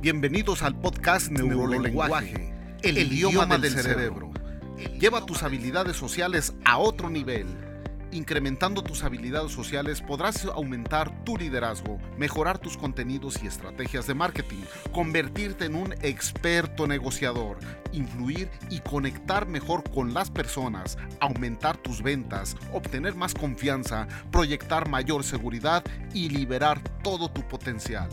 Bienvenidos al podcast Neurolenguaje, el, idioma, del, cerebro. Lleva tus habilidades sociales a otro nivel. Incrementando tus habilidades sociales podrás aumentar tu liderazgo, mejorar tus contenidos y estrategias de marketing, convertirte en un experto negociador, influir y conectar mejor con las personas, aumentar tus ventas, obtener más confianza, proyectar mayor seguridad y liberar todo tu potencial.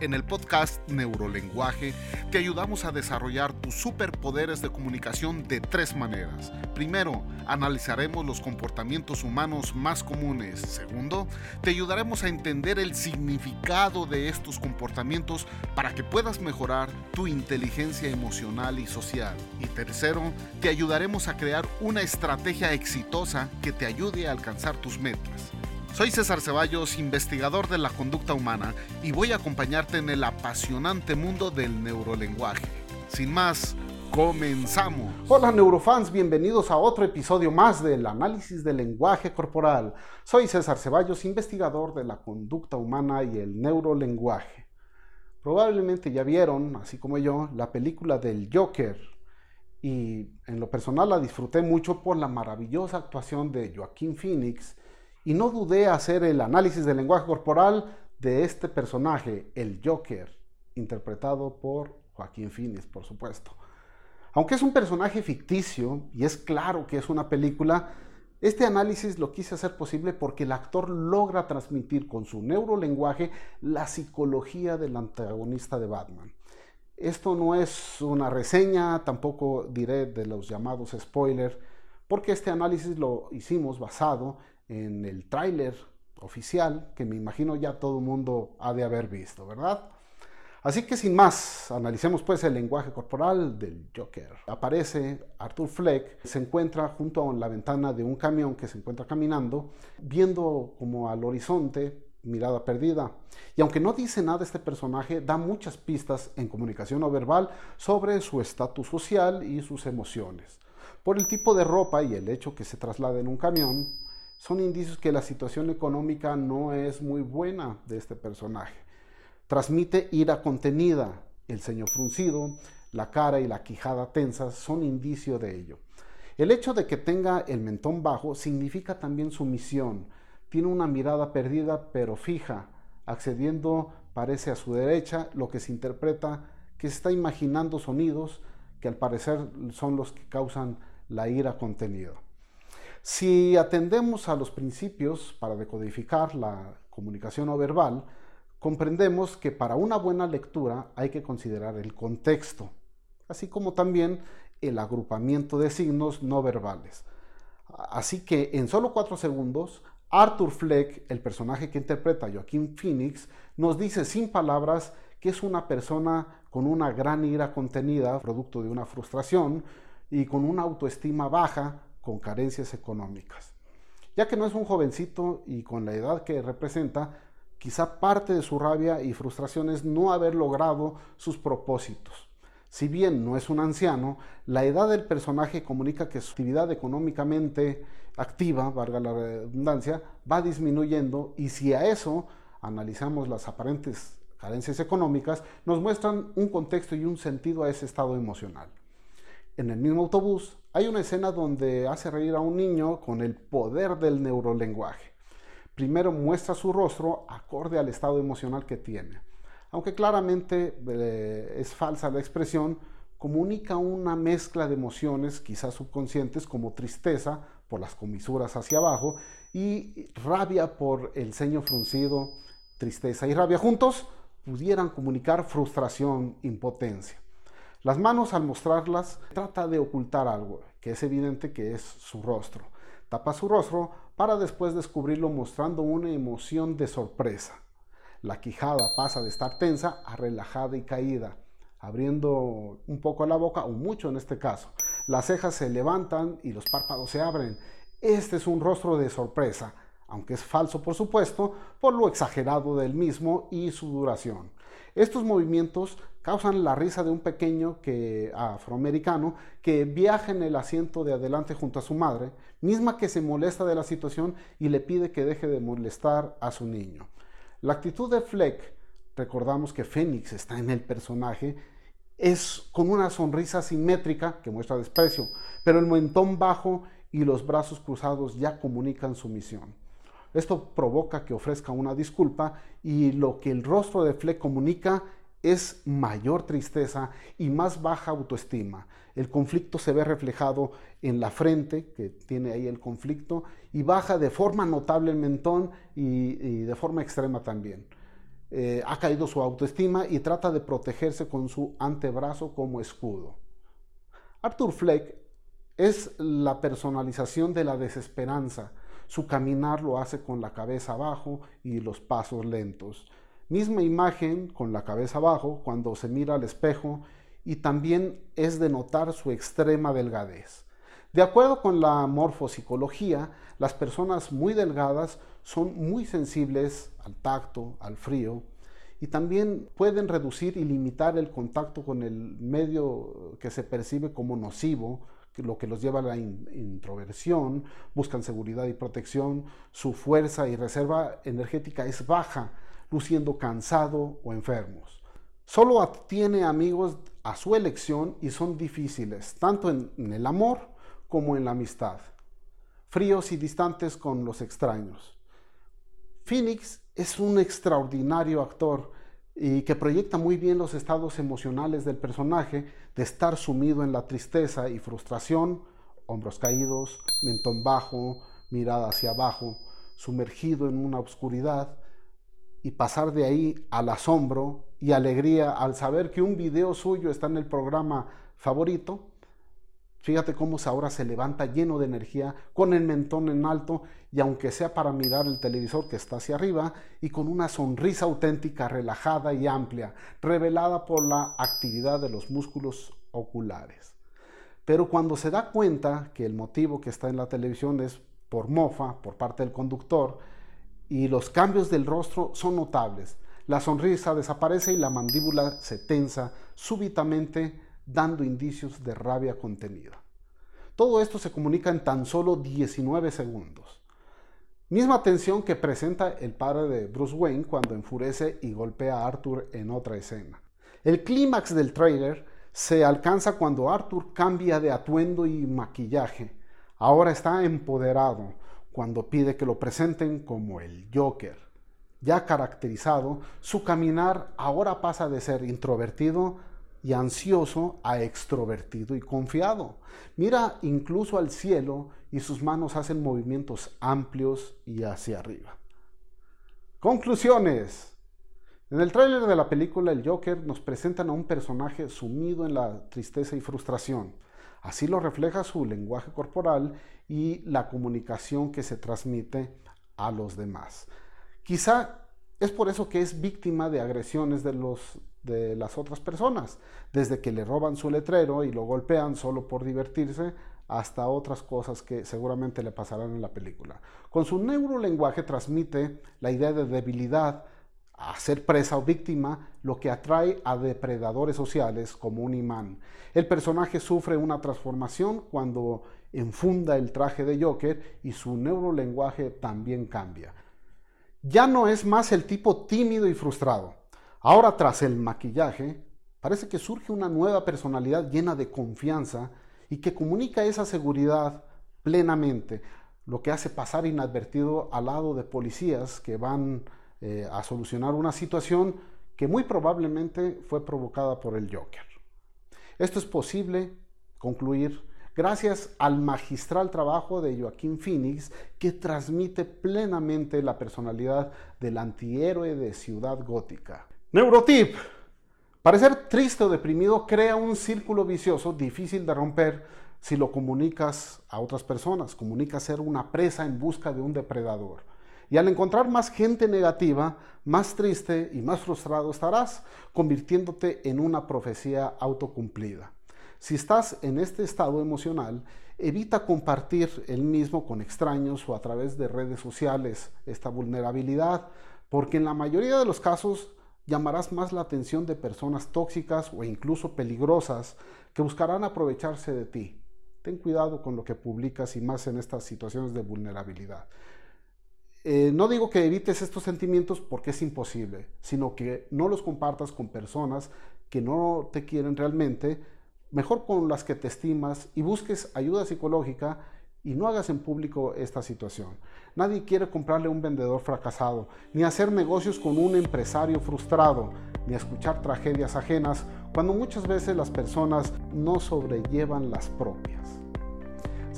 En el podcast Neurolenguaje te ayudamos a desarrollar tus superpoderes de comunicación de tres maneras. Primero, analizaremos los comportamientos humanos más comunes. Segundo, te ayudaremos a entender el significado de estos comportamientos para que puedas mejorar tu inteligencia emocional y social. Y tercero, te ayudaremos a crear una estrategia exitosa que te ayude a alcanzar tus metas. Soy César Ceballos, investigador de la conducta humana, y voy a acompañarte en el apasionante mundo del neurolenguaje. Sin más, comenzamos. Hola neurofans, bienvenidos a otro episodio más del análisis del lenguaje corporal. Soy César Ceballos, investigador de la conducta humana y el neurolenguaje. Probablemente ya vieron, así como yo, la película del Joker. Y en lo personal la disfruté mucho por la maravillosa actuación de Joaquín Phoenix y no dudé hacer el análisis del lenguaje corporal de este personaje, el Joker, interpretado por Joaquín Phoenix, por supuesto. Aunque es un personaje ficticio y es claro que es una película, este análisis lo quise hacer posible porque el actor logra transmitir con su neurolenguaje la psicología del antagonista de Batman. Esto no es una reseña, tampoco diré de los llamados spoilers, porque este análisis lo hicimos basado en el tráiler oficial que me imagino ya todo el mundo ha de haber visto, ¿verdad? Así que sin más, analicemos pues el lenguaje corporal del Joker. Aparece Arthur Fleck, se encuentra junto a la ventana de un camión que se encuentra caminando, viendo como al horizonte, mirada perdida. Y aunque no dice nada este personaje, da muchas pistas en comunicación no verbal sobre su estatus social y sus emociones. Por el tipo de ropa y el hecho que se traslada en un camión, son indicios que la situación económica no es muy buena de este personaje. Transmite ira contenida, el ceño fruncido, la cara y la quijada tensas son indicio de ello. El hecho de que tenga el mentón bajo significa también sumisión. Tiene una mirada perdida pero fija, accediendo parece a su derecha, lo que se interpreta que está imaginando sonidos que al parecer son los que causan la ira contenida. Si atendemos a los principios para decodificar la comunicación no verbal, comprendemos que para una buena lectura hay que considerar el contexto, así como también el agrupamiento de signos no verbales. Así que en solo cuatro segundos, Arthur Fleck, el personaje que interpreta Joaquín Phoenix, nos dice sin palabras que es una persona con una gran ira contenida, producto de una frustración, y con una autoestima baja, con carencias económicas. Ya que no es un jovencito y con la edad que representa, quizá parte de su rabia y frustración es no haber logrado sus propósitos. Si bien no es un anciano, la edad del personaje comunica que su actividad económicamente activa, valga la redundancia, va disminuyendo y si a eso analizamos las aparentes carencias económicas, nos muestran un contexto y un sentido a ese estado emocional. En el mismo autobús hay una escena donde hace reír a un niño con el poder del neurolenguaje. Primero muestra su rostro acorde al estado emocional que tiene. Aunque claramente eh, es falsa la expresión, comunica una mezcla de emociones, quizás subconscientes, como tristeza por las comisuras hacia abajo y rabia por el ceño fruncido, tristeza y rabia juntos pudieran comunicar frustración, impotencia. Las manos al mostrarlas trata de ocultar algo, que es evidente que es su rostro. Tapa su rostro para después descubrirlo mostrando una emoción de sorpresa. La quijada pasa de estar tensa a relajada y caída, abriendo un poco la boca, o mucho en este caso. Las cejas se levantan y los párpados se abren. Este es un rostro de sorpresa, aunque es falso por supuesto, por lo exagerado del mismo y su duración. Estos movimientos causan la risa de un pequeño que, afroamericano que viaja en el asiento de adelante junto a su madre, misma que se molesta de la situación y le pide que deje de molestar a su niño. La actitud de Fleck recordamos que Fénix está en el personaje, es con una sonrisa simétrica que muestra desprecio, pero el mentón bajo y los brazos cruzados ya comunican su misión. Esto provoca que ofrezca una disculpa y lo que el rostro de Fleck comunica es mayor tristeza y más baja autoestima. El conflicto se ve reflejado en la frente, que tiene ahí el conflicto, y baja de forma notable el mentón y, de forma extrema también. Eh, ha caído su autoestima y trata de protegerse con su antebrazo como escudo. Arthur Fleck es la personalización de la desesperanza. Su caminar lo hace con la cabeza abajo y los pasos lentos. Misma imagen con la cabeza abajo cuando se mira al espejo y también es de notar su extrema delgadez. De acuerdo con la morfopsicología, las personas muy delgadas son muy sensibles al tacto, al frío, y también pueden reducir y limitar el contacto con el medio que se percibe como nocivo, lo que los lleva a la introversión, buscan seguridad y protección, su fuerza y reserva energética es baja, luciendo cansado o enfermos. Solo tiene amigos a su elección y son difíciles, tanto en, en el amor como en la amistad, fríos y distantes con los extraños. Phoenix es un extraordinario actor y que proyecta muy bien los estados emocionales del personaje de estar sumido en la tristeza y frustración, hombros caídos, mentón bajo, mirada hacia abajo, sumergido en una oscuridad y pasar de ahí al asombro y alegría al saber que un video suyo está en el programa favorito Fíjate cómo ahora se levanta lleno de energía, con el mentón en alto y aunque sea para mirar el televisor que está hacia arriba y con una sonrisa auténtica, relajada y amplia, revelada por la actividad de los músculos oculares. Pero cuando se da cuenta que el motivo que está en la televisión es por mofa, por parte del conductor, y los cambios del rostro son notables, la sonrisa desaparece y la mandíbula se tensa súbitamente dando indicios de rabia contenida. Todo esto se comunica en tan solo 19 segundos. Misma tensión que presenta el padre de Bruce Wayne cuando enfurece y golpea a Arthur en otra escena. El clímax del trailer se alcanza cuando Arthur cambia de atuendo y maquillaje. Ahora está empoderado cuando pide que lo presenten como el Joker. Ya caracterizado, su caminar ahora pasa de ser introvertido y ansioso a extrovertido y confiado. Mira incluso al cielo y sus manos hacen movimientos amplios y hacia arriba. Conclusiones. En el tráiler de la película El Joker nos presentan a un personaje sumido en la tristeza y frustración. Así lo refleja su lenguaje corporal y la comunicación que se transmite a los demás. Quizá es por eso que es víctima de agresiones de los de las otras personas, desde que le roban su letrero y lo golpean solo por divertirse, hasta otras cosas que seguramente le pasarán en la película. Con su neurolenguaje transmite la idea de debilidad, a ser presa o víctima, lo que atrae a depredadores sociales como un imán. El personaje sufre una transformación cuando enfunda el traje de Joker y su neurolenguaje también cambia. Ya no es más el tipo tímido y frustrado. Ahora tras el maquillaje, parece que surge una nueva personalidad llena de confianza y que comunica esa seguridad plenamente, lo que hace pasar inadvertido al lado de policías que van eh, a solucionar una situación que muy probablemente fue provocada por el Joker. Esto es posible concluir gracias al magistral trabajo de Joaquín Phoenix que transmite plenamente la personalidad del antihéroe de Ciudad Gótica. Neurotip. Parecer triste o deprimido crea un círculo vicioso difícil de romper si lo comunicas a otras personas. Comunica ser una presa en busca de un depredador. Y al encontrar más gente negativa, más triste y más frustrado estarás, convirtiéndote en una profecía autocumplida. Si estás en este estado emocional, evita compartir el mismo con extraños o a través de redes sociales esta vulnerabilidad, porque en la mayoría de los casos llamarás más la atención de personas tóxicas o incluso peligrosas que buscarán aprovecharse de ti. Ten cuidado con lo que publicas y más en estas situaciones de vulnerabilidad. Eh, no digo que evites estos sentimientos porque es imposible, sino que no los compartas con personas que no te quieren realmente, mejor con las que te estimas y busques ayuda psicológica y no hagas en público esta situación. Nadie quiere comprarle a un vendedor fracasado, ni hacer negocios con un empresario frustrado, ni escuchar tragedias ajenas cuando muchas veces las personas no sobrellevan las propias.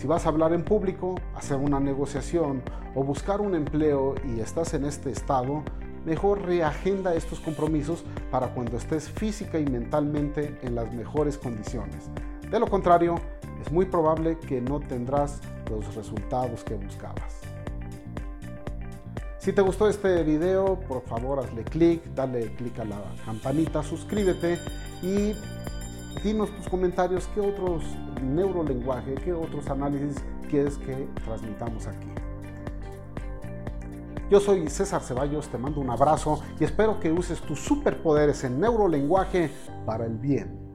Si vas a hablar en público, hacer una negociación o buscar un empleo y estás en este estado, mejor reagenda estos compromisos para cuando estés física y mentalmente en las mejores condiciones. De lo contrario, es muy probable que no tendrás los resultados que buscabas. Si te gustó este video, por favor hazle clic, dale clic a la campanita, suscríbete y dinos tus comentarios qué otros neurolenguaje, qué otros análisis quieres que transmitamos aquí. Yo soy César Ceballos, te mando un abrazo y espero que uses tus superpoderes en neurolenguaje para el bien.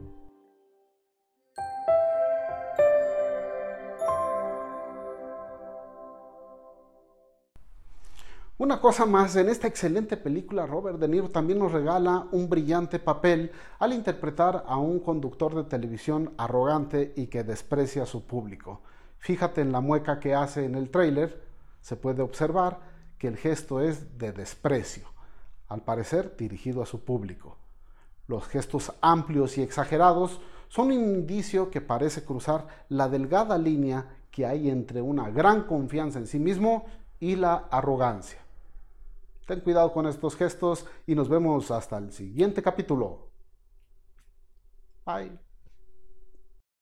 Una cosa más, en esta excelente película Robert De Niro también nos regala un brillante papel al interpretar a un conductor de televisión arrogante y que desprecia a su público. Fíjate en la mueca que hace en el tráiler, se puede observar que el gesto es de desprecio, al parecer dirigido a su público. Los gestos amplios y exagerados son un indicio que parece cruzar la delgada línea que hay entre una gran confianza en sí mismo y la arrogancia. Ten cuidado con estos gestos y nos vemos hasta el siguiente capítulo. Bye.